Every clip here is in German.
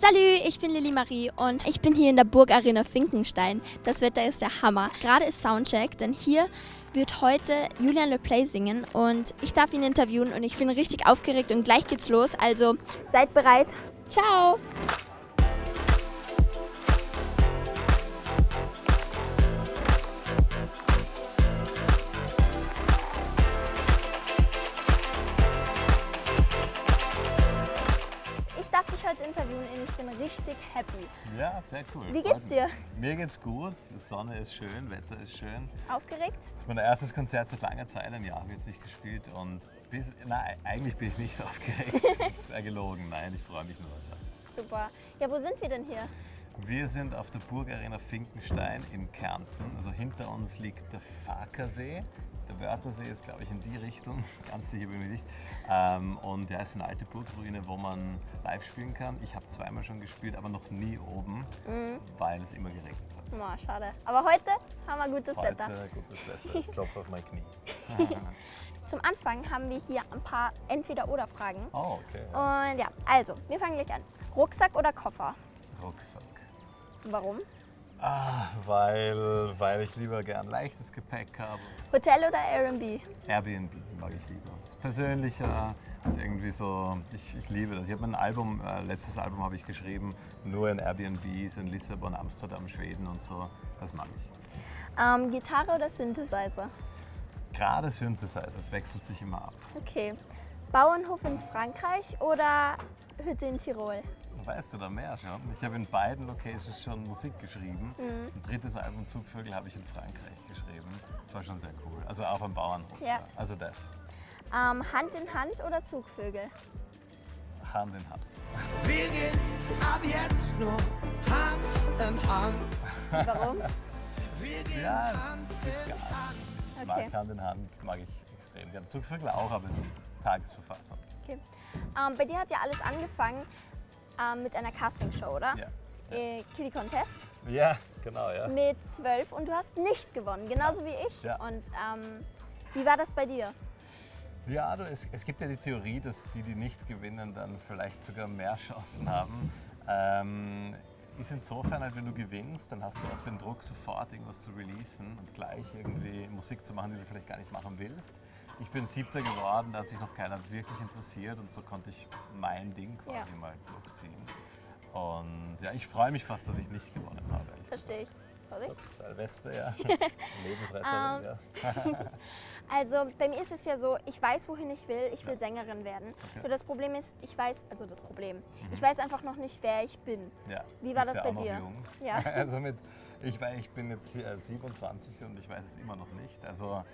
Salü, ich bin Lilly Marie und ich bin hier in der Burgarena Finkenstein. Das Wetter ist der Hammer. Gerade ist Soundcheck, denn hier wird heute Julian LePlay singen und ich darf ihn interviewen und ich bin richtig aufgeregt und gleich geht's los. Also seid bereit. Ciao! Ich heute interviewen und ich bin richtig happy. Ja, sehr cool. Wie geht's dir? Mir geht's gut. Die Sonne ist schön, Wetter ist schön. Aufgeregt? Das ist mein erstes Konzert seit langer Zeit, ein Jahr wird nicht gespielt und bis, nein, eigentlich bin ich nicht aufgeregt. Das wäre gelogen. Nein, ich freue mich nur. Super. Ja, wo sind wir denn hier? Wir sind auf der Burgarena Finkenstein in Kärnten. Also hinter uns liegt der Fakersee. Der Wörthersee ist, glaube ich, in die Richtung. Ganz sicher bin ich nicht. Ähm, und ja, es ist eine alte Burgruine, wo man live spielen kann. Ich habe zweimal schon gespielt, aber noch nie oben, weil es immer geregnet hat. Oh, schade. Aber heute haben wir gutes Heute Wetter. gutes Wetter. Ich klopfe auf mein Knie. Zum Anfang haben wir hier ein paar Entweder-Oder-Fragen. Oh, okay. Und ja, also, wir fangen gleich an. Rucksack oder Koffer? Rucksack. Warum? Ah, weil, weil ich lieber gern leichtes Gepäck habe. Hotel oder Airbnb? Airbnb mag ich lieber. Das ist persönlicher, das ist irgendwie so, ich, ich liebe das. Ich habe mein Album, äh, letztes Album habe ich geschrieben, nur in Airbnbs in Lissabon, Amsterdam, Schweden und so. Das mag ich. Ähm, Gitarre oder Synthesizer? Gerade Synthesizer, es wechselt sich immer ab. Okay. Bauernhof in Frankreich oder Hütte in Tirol? Weißt du da mehr schon? Ich habe in beiden Locations schon Musik geschrieben. Ein drittes Album Zugvögel habe ich in Frankreich geschrieben. Das war schon sehr cool. Also auch am Bauernhof. Ja. Also das. Ähm, Hand in Hand oder Zugvögel? Hand in Hand. Wir gehen ab jetzt nur Hand in Hand. Warum? Wir gehen Ja, Hand in. Hand. Ich Okay. mag Hand in Hand, mag ich extrem gern. Zugvögel auch, aber es ist Tagesverfassung. Okay. Ähm, bei dir hat ja alles angefangen ähm, mit einer Castingshow, oder? Ja. Äh, Kitty Contest Ja, genau, ja. mit zwölf und du hast nicht gewonnen, genauso wie ich. Ja. Und ähm, wie war das bei dir? Ja, du, es, es gibt ja die Theorie, dass die, die nicht gewinnen, dann vielleicht sogar mehr Chancen haben. Ähm, ist insofern halt, wenn du gewinnst, dann hast du oft den Druck, sofort irgendwas zu releasen und gleich irgendwie Musik zu machen, die du vielleicht gar nicht machen willst. Ich bin siebter geworden, da hat sich noch keiner wirklich interessiert und so konnte ich mein Ding quasi Ja. mal durchziehen. Und ja, ich freue mich fast, dass ich nicht gewonnen habe. Verstehe ich. Vorsicht. Ups, eine Wespe, ja. Lebensretterin, Ähm, ja. Also bei mir ist es ja so, ich weiß, wohin ich will. Ich will Sängerin werden. Nur das Problem ist, ich weiß, also das Problem, ich weiß einfach noch nicht, wer ich bin. Ja, Wie war das ja bei dir? Jung. Ja. Also mit, ich, wei- ich bin jetzt hier 27 und ich weiß es immer noch nicht. Also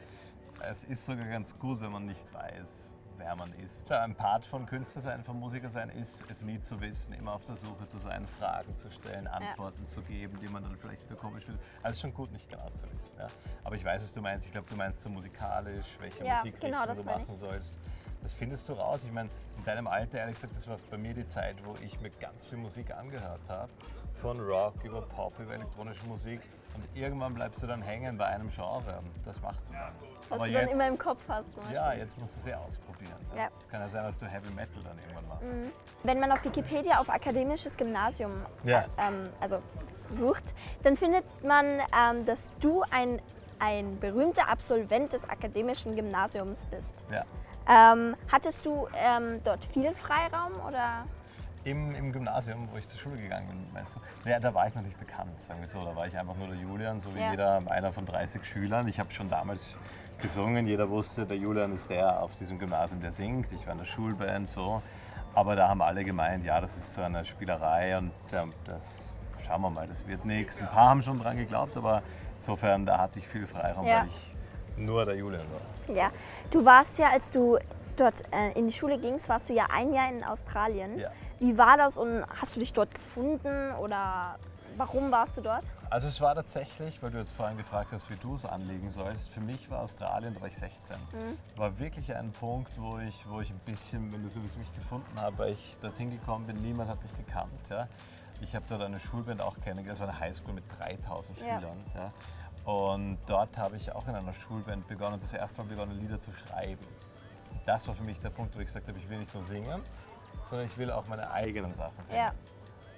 es ist sogar ganz gut, wenn man nicht weiß, wer man ist. Ja, Ein Part von Künstler sein, von Musiker sein, ist es nie zu wissen, immer auf der Suche zu sein, Fragen zu stellen, Antworten zu geben, die man dann vielleicht wieder komisch findet. Also ist schon gut, nicht genau zu wissen. Ja. Aber ich weiß, was du meinst. Ich glaube, du meinst so musikalisch, welche Ja, Musikrichtung genau, du meine ich. machen sollst. Das findest du raus. Ich meine, in deinem Alter, ehrlich gesagt, das war bei mir die Zeit, wo ich mir ganz viel Musik angehört habe. Von Rock über Pop, über elektronische Musik. Und irgendwann bleibst du dann hängen bei einem Genre. Und das machst du dann. Was Aber du dann jetzt, immer im Kopf hast. zum Beispiel. ja, jetzt musst du sie ausprobieren. Ja. Es kann ja sein, dass du Heavy Metal dann irgendwann machst. Wenn man auf Wikipedia auf akademisches Gymnasium Ja. äh, ähm, also sucht, dann findet man, ähm, dass du ein, ein berühmter Absolvent des akademischen Gymnasiums bist. Ja. Ähm, hattest du ähm, dort viel Freiraum oder? Im, Im Gymnasium, wo ich zur Schule gegangen bin, weißt du, ja, da war ich noch nicht bekannt, sagen wir so. Da war ich einfach nur der Julian, so wie Ja. jeder, einer von 30 Schülern. Ich habe schon damals gesungen, jeder wusste, der Julian ist der auf diesem Gymnasium, der singt. Ich war in der Schulband, so. Aber da haben alle gemeint, ja, das ist so eine Spielerei und ähm, das schauen wir mal, das wird nichts. Ein paar haben schon dran geglaubt, aber insofern, da hatte ich viel Freiraum, Ja. weil ich nur der Julian war. Ja. Du warst ja, als du dort äh, in die Schule gingst, warst du ja ein Jahr in Australien. Ja. Wie war das und hast du dich dort gefunden oder warum warst du dort? Also es war tatsächlich, weil du jetzt vorhin gefragt hast, wie du es anlegen sollst, für mich war Australien, da war ich 16. War wirklich ein Punkt, wo ich, wo ich ein bisschen, wenn du so wie mich gefunden habe, weil ich dorthin gekommen bin, niemand hat mich gekannt. Ja. Ich habe dort eine Schulband auch kennengelernt, es war eine Highschool mit 3000 Ja. Schülern. Ja. Und dort habe ich auch in einer Schulband begonnen und das erste Mal begonnen, Lieder zu schreiben. Das war für mich der Punkt, wo ich gesagt habe, ich will nicht nur singen, sondern ich will auch meine eigenen Sachen singen.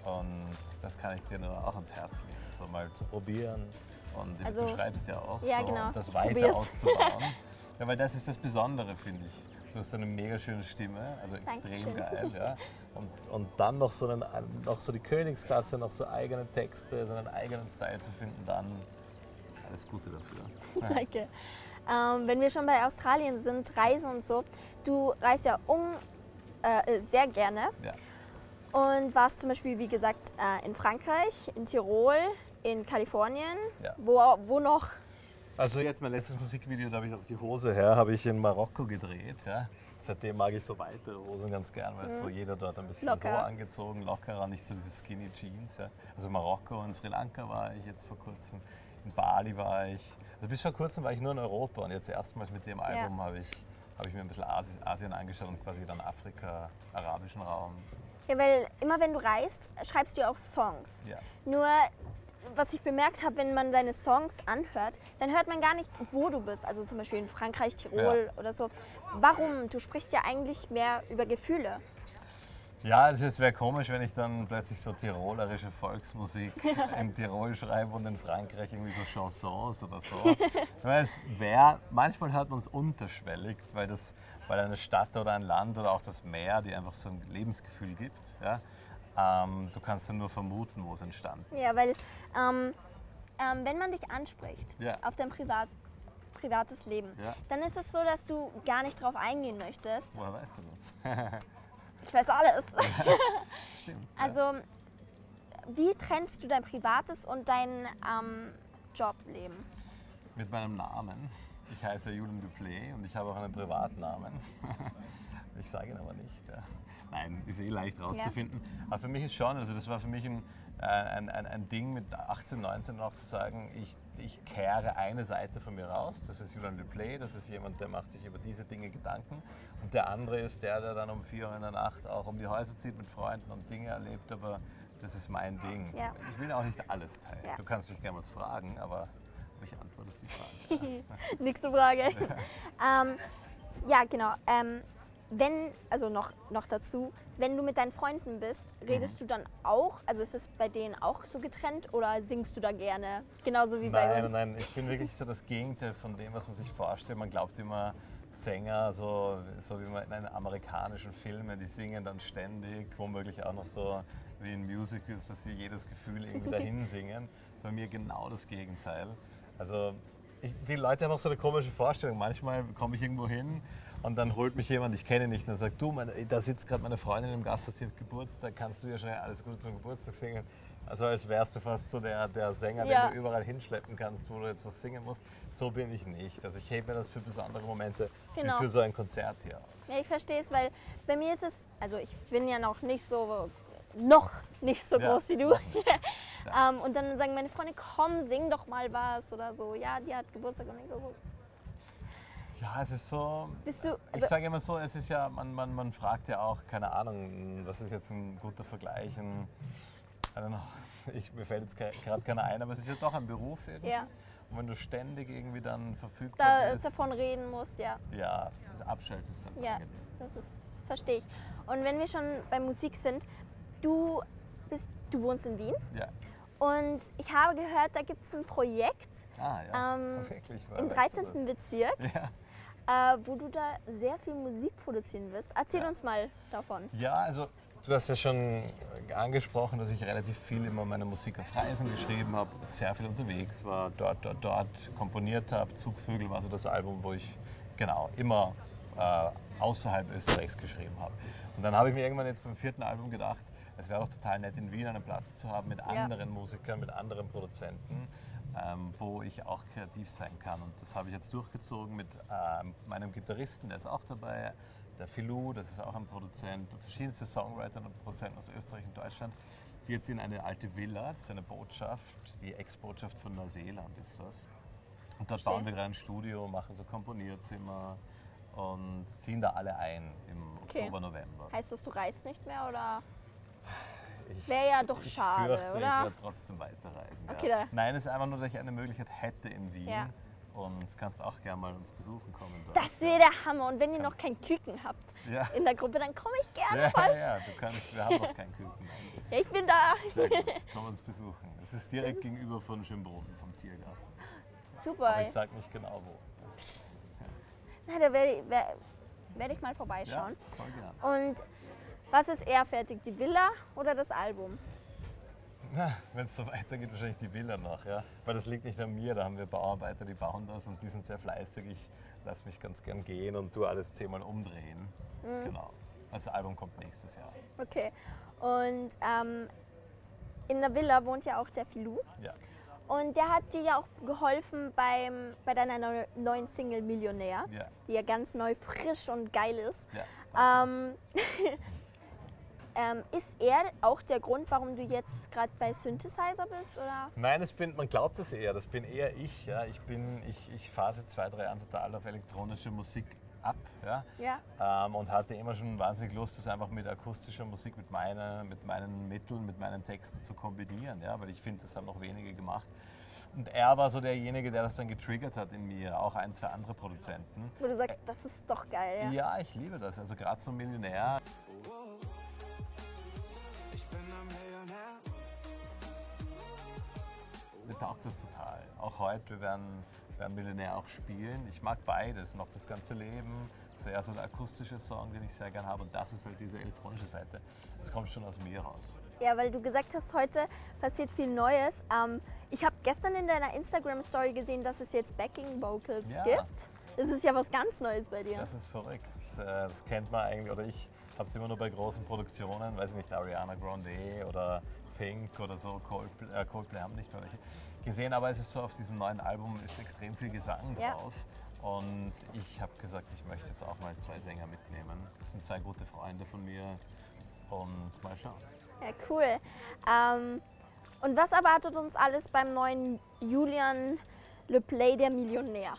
Ja. Und das kann ich dir nur auch ans Herz legen, so mal zu probieren. Und Also- du schreibst ja auch, Ja, so, genau. das weiter probier's. auszubauen. ja, weil das ist das Besondere, finde ich. Du hast eine mega schöne Stimme, also extrem Dankeschön. geil. Ja. Und, und dann noch so, einen, noch so die Königsklasse, noch so eigene Texte, so einen eigenen Style zu finden, dann alles Gute dafür. Danke. Ähm, wenn wir schon bei Australien sind, Reise und so, du reist ja um äh, sehr gerne Ja. und warst zum Beispiel, wie gesagt, äh, in Frankreich, in Tirol, in Kalifornien. Ja. Wo, wo noch? Also jetzt mein letztes Musikvideo, da habe ich auch die Hose her, habe ich in Marokko gedreht. Ja. Seitdem mag ich so weitere Hosen ganz gern, weil so jeder dort ein bisschen so Locker. angezogen, lockerer, nicht so diese Skinny Jeans. Ja. Also Marokko und Sri Lanka war ich jetzt vor kurzem, in Bali war ich. Also bis vor kurzem war ich nur in Europa und jetzt erstmals mit dem Album habe ich, habe ich mir ein bisschen Asi- Asien angeschaut und quasi dann Afrika, arabischen Raum. Ja, weil immer wenn du reist, schreibst du ja auch Songs. Ja. Nur, was ich bemerkt habe, wenn man deine Songs anhört, dann hört man gar nicht, wo du bist. Also zum Beispiel in Frankreich, Tirol oder so. Warum? Du sprichst ja eigentlich mehr über Gefühle. Ja, es wäre komisch, wenn ich dann plötzlich so tirolerische Volksmusik in Tirol schreibe und in Frankreich irgendwie so Chansons oder so. Weil es wär, manchmal hört man es unterschwellig, weil, das, weil eine Stadt oder ein Land oder auch das Meer dir einfach so ein Lebensgefühl gibt. Ja? Ähm, du kannst dann nur vermuten, wo es entstanden ist. Ja, weil ähm, ähm, wenn man dich anspricht Ja. auf dein Privat, privates Leben, Ja. dann ist es so, dass du gar nicht drauf eingehen möchtest. Woher weißt du das? Ich weiß alles. Stimmt. ja. Also, wie trennst du dein privates und dein ähm, Jobleben? Mit meinem Namen. Ich heiße Julian Duplay und ich habe auch einen Privatnamen. Ich sage ihn aber nicht. Ja. Nein, ist eh leicht rauszufinden. Aber für mich ist schon, also das war für mich ein, äh, ein, ein, ein Ding mit 18, 19 auch zu sagen, ich, ich kehre eine Seite von mir raus. Das ist Julian Duplay, das ist jemand, der macht sich über diese Dinge Gedanken. Und der andere ist der, der dann um 4 Uhr in der Nacht auch um die Häuser zieht mit Freunden und Dinge erlebt. Aber das ist mein Ding. Ja. Ich will auch nicht alles teilen. Ja. Du kannst mich gerne was fragen, aber ich antworte die Frage. Nächste Frage. ähm, ja, genau. Ähm, wenn, also noch, noch dazu, wenn du mit deinen Freunden bist, redest du dann auch, also ist es bei denen auch so getrennt oder singst du da gerne? Genauso wie bei Nein, uns? nein, ich bin wirklich so das Gegenteil von dem, was man sich vorstellt. Man glaubt immer, Sänger, so, so wie man in einen amerikanischen Filmen, die singen dann ständig, womöglich auch noch so wie in Musicals, dass sie jedes Gefühl irgendwie dahin singen. Bei mir genau das Gegenteil. Also ich, die Leute haben auch so eine komische Vorstellung. Manchmal komme ich irgendwo hin und dann holt mich jemand, ich kenne ihn nicht, und dann sagt, du, meine, da sitzt gerade meine Freundin im Gasthaus, sie hat Geburtstag, kannst du ihr schnell alles Gute zum Geburtstag singen? Also als wärst du fast so der, der Sänger, Ja. den du überall hinschleppen kannst, wo du jetzt was singen musst. So bin ich nicht. Also ich hebe mir das für besondere Momente, Genau. wie für so ein Konzert hier auf. Ja, ich verstehe es, weil bei mir ist es, also ich bin ja noch nicht so, noch nicht so Ja, groß wie du. nicht. ähm, und dann sagen meine Freunde, komm, sing doch mal was oder so. Ja, die hat Geburtstag und ich so, so. Ja, es ist so. Bist du, Ich sage immer so, es ist ja, man, man, man fragt ja auch, keine Ahnung, was ist jetzt ein guter Vergleich? Ein, I don't know, ich, mir fällt jetzt gerade keiner ein, aber es ist ja doch ein Beruf irgendwie. Ja. Und wenn du ständig irgendwie dann verfügbar da, bist. davon reden musst, ja. Ja, das Abschalten ist ganz Ja, angenehm. das ist, verstehe ich. Und wenn wir schon bei Musik sind, du bist, du wohnst in Wien Ja. und ich habe gehört, da gibt es ein Projekt Ah, ja. Ähm, Wirklich, im weißt du 13. das? Bezirk, Ja. äh, wo du da sehr viel Musik produzieren wirst. Erzähl Ja. uns mal davon. Ja, also du hast ja schon angesprochen, dass ich relativ viel immer meine Musik auf Reisen geschrieben habe, sehr viel unterwegs war, dort, dort, dort komponiert habe. Zugvögel war so das Album, wo ich genau immer äh, außerhalb Österreichs geschrieben habe. Und dann habe ich mir irgendwann jetzt beim vierten Album gedacht, es wäre doch total nett, in Wien einen Platz zu haben mit anderen Musikern, mit anderen Produzenten, ähm, wo ich auch kreativ sein kann. Und das habe ich jetzt durchgezogen mit ähm, meinem Gitarristen, der ist auch dabei, der Filou, das ist auch ein Produzent, und verschiedenste Songwriter und Produzenten aus Österreich und Deutschland, die jetzt in eine alte Villa, das ist eine Botschaft, die Ex-Botschaft von Neuseeland ist das. Und dort Verstehe. bauen wir gerade ein Studio, machen so Komponierzimmer und ziehen da alle ein im Okay. Oktober, November. Heißt das, du reist nicht mehr oder? Wäre ja doch ich schade, fürchte, oder? Ich werde trotzdem weiterreisen. Okay, ja. Nein, es ist einfach nur, dass ich eine Möglichkeit hätte in Wien, Ja. und kannst auch gerne mal uns besuchen kommen. dort. Das wäre der Hammer. Und wenn ihr noch kein Küken habt ja. in der Gruppe, dann komme ich gerne Ja, voll. ja, ja, du kannst, wir haben noch keinen Küken. Ja, ich bin da. Sehr gut, komm uns besuchen. Es ist direkt gegenüber von Schönboden, vom Tiergarten. Super. Aber ich sag nicht genau wo. Na, da werde ich, wer- werd ich mal Ja, vorbeischauen. voll gern. Und was ist eher fertig, die Villa oder das Album? Wenn es so weitergeht, wahrscheinlich die Villa noch, ja. Weil das liegt nicht an mir, da haben wir Bauarbeiter, die bauen das und die sind sehr fleißig. Ich lasse mich ganz gern gehen und tu alles zehnmal umdrehen. Mhm. Genau. Also Album kommt nächstes Jahr. Okay. Und ähm, in der Villa wohnt ja auch der Filou. Ja. Und der hat dir ja auch geholfen beim, bei deiner neu- neuen Single Millionär, Ja. die ja ganz neu, frisch und geil ist. Ja. Ähm, ähm, ist er auch der Grund, warum du jetzt gerade bei Synthesizer bist? Oder? Nein, das bin, man glaubt das eher, das bin eher ich. Ja. Ich, bin, ich, ich seit zwei, drei Jahren total auf elektronische Musik ab. Ja. Ja. Ähm, und hatte immer schon wahnsinnig Lust, das einfach mit akustischer Musik, mit, meiner, mit meinen Mitteln, mit meinen Texten zu kombinieren. Ja. Weil ich finde, das haben noch wenige gemacht. Und er war so derjenige, der das dann getriggert hat in mir, auch ein, zwei andere Produzenten. Wo du sagst, das ist doch geil. Ja. Ja, ich liebe das. Also gerade so Millionär. Ich bin ein Millionär. Mir taugt das total. Auch heute, wir werden, werden Millionär auch spielen. Ich mag beides, noch das ganze Leben. Zuerst so der akustische Song, den ich sehr gern habe. Und das ist halt diese elektronische Seite. Das kommt schon aus mir raus. Ja, weil du gesagt hast, heute passiert viel Neues. Ähm, ich habe gestern in deiner Instagram-Story gesehen, dass es jetzt Backing-Vocals Ja. gibt. Das ist ja was ganz Neues bei dir. Das ist verrückt. Das, äh, das kennt man eigentlich, oder ich habe es immer nur bei großen Produktionen, weiß ich nicht, Ariana Grande oder Pink oder so, Coldplay, äh, Coldplay haben nicht mehr welche gesehen, aber es ist so, auf diesem neuen Album ist extrem viel Gesang Ja. drauf. Und ich habe gesagt, ich möchte jetzt auch mal zwei Sänger mitnehmen. Das sind zwei gute Freunde von mir. Und mal schauen. Ja, cool. Ähm, und was erwartet uns alles beim neuen Julian Le Play, der Millionär?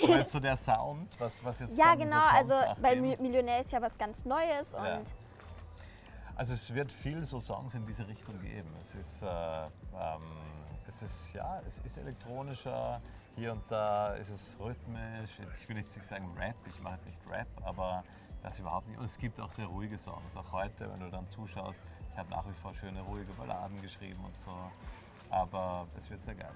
Jetzt so der Sound, was, was jetzt Ja, genau. Also, weil Millionär ist ja was ganz Neues. Und Ja. Also es wird viel so Songs in diese Richtung geben. Es ist, äh, ähm, es ist ja, es ist elektronischer. Hier und da ist es rhythmisch. Jetzt, ich will jetzt nicht sagen Rap, ich mache jetzt nicht Rap, aber das überhaupt nicht. Und es gibt auch sehr ruhige Songs. Auch heute, wenn du dann zuschaust, ich habe nach wie vor schöne ruhige Balladen geschrieben und so. Aber es wird sehr geil.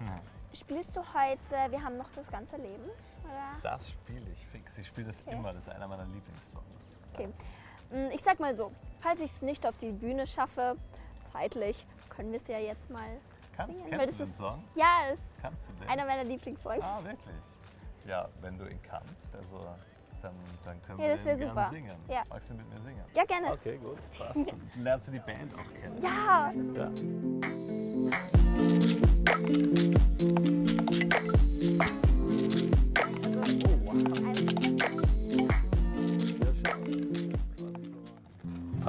spielst du heute Wir haben noch das ganze Leben? Oder? Das spiele ich fix. Ich spiele das Okay. immer. Das ist einer meiner Lieblingssongs. Okay. Mm, Ich sag mal so, falls ich es nicht auf die Bühne schaffe, zeitlich, können wir es ja jetzt mal Kannst, singen. kennst du den ist, Song? Ja, es ist Kannst du den? einer meiner Lieblingssongs. Ah, wirklich? Ja, wenn du ihn kannst, also dann, dann können Ja, wir das gerne super. singen. Ja. Magst du mit mir singen? Ja, gerne. Okay, gut. Passt. Dann lernst du die Band auch kennen. Ja, Ja.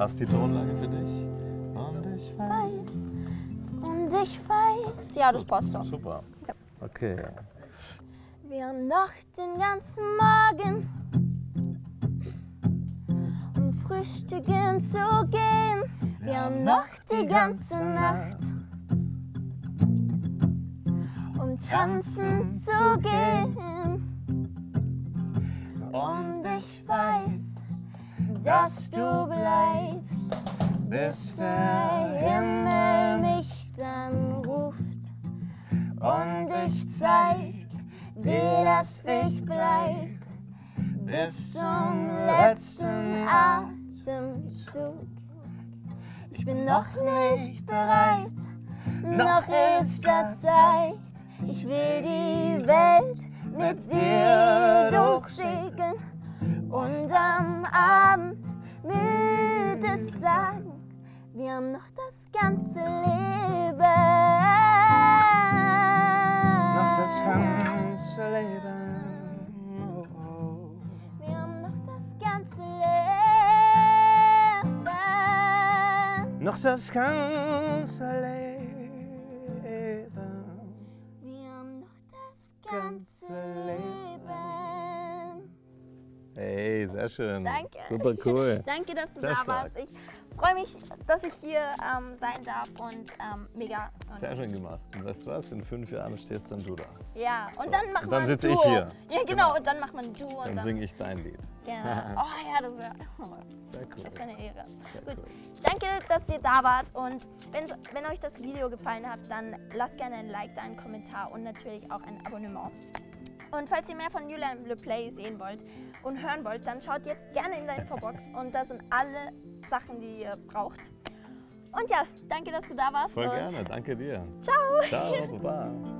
Passt die Tonlage für dich? Und ich weiß. Und ich weiß. Ja, das passt doch. Super. Ja. Okay. Wir haben noch den ganzen Morgen, um frühstücken zu gehen. Wir haben noch die ganze Nacht, um tanzen zu gehen. Und ich weiß, dass du bleibst, bis der Himmel mich dann ruft. Und ich zeig dir, dass ich bleib bis zum letzten Atemzug. Ich bin noch nicht bereit, noch ist das Zeit. Ich will die Welt mit dir durchsegeln und am Abend müde sagen, wir haben noch das ganze Leben. Noch das ganze Leben. Oh, oh. Wir haben noch das ganze Leben. Noch das ganze Leben. Sehr schön. Danke. Super cool. Danke, dass du Sehr da stark. warst. Ich freue mich, dass ich hier ähm, sein darf und ähm, mega. Und Sehr schön gemacht. Und weißt du was? In fünf Jahren stehst dann du da. Ja, und dann machen wir dann sitze ich hier. Ja, genau, Genau. und dann macht man Duo. Und Dann dann, singe ich dein Lied. genau. Oh ja, das wäre Sehr cool. das eine Ehre. Sehr Gut, cool. danke, dass ihr da wart und wenn, wenn euch das Video gefallen hat, dann lasst gerne ein Like da, einen Kommentar und natürlich auch ein Abonnement. Und falls ihr mehr von Julian Le Play sehen wollt und hören wollt, dann schaut jetzt gerne in der Infobox und da sind alle Sachen, die ihr braucht. Und ja, danke, dass du da warst. Voll gerne. Danke dir. Ciao. Ciao. Baba.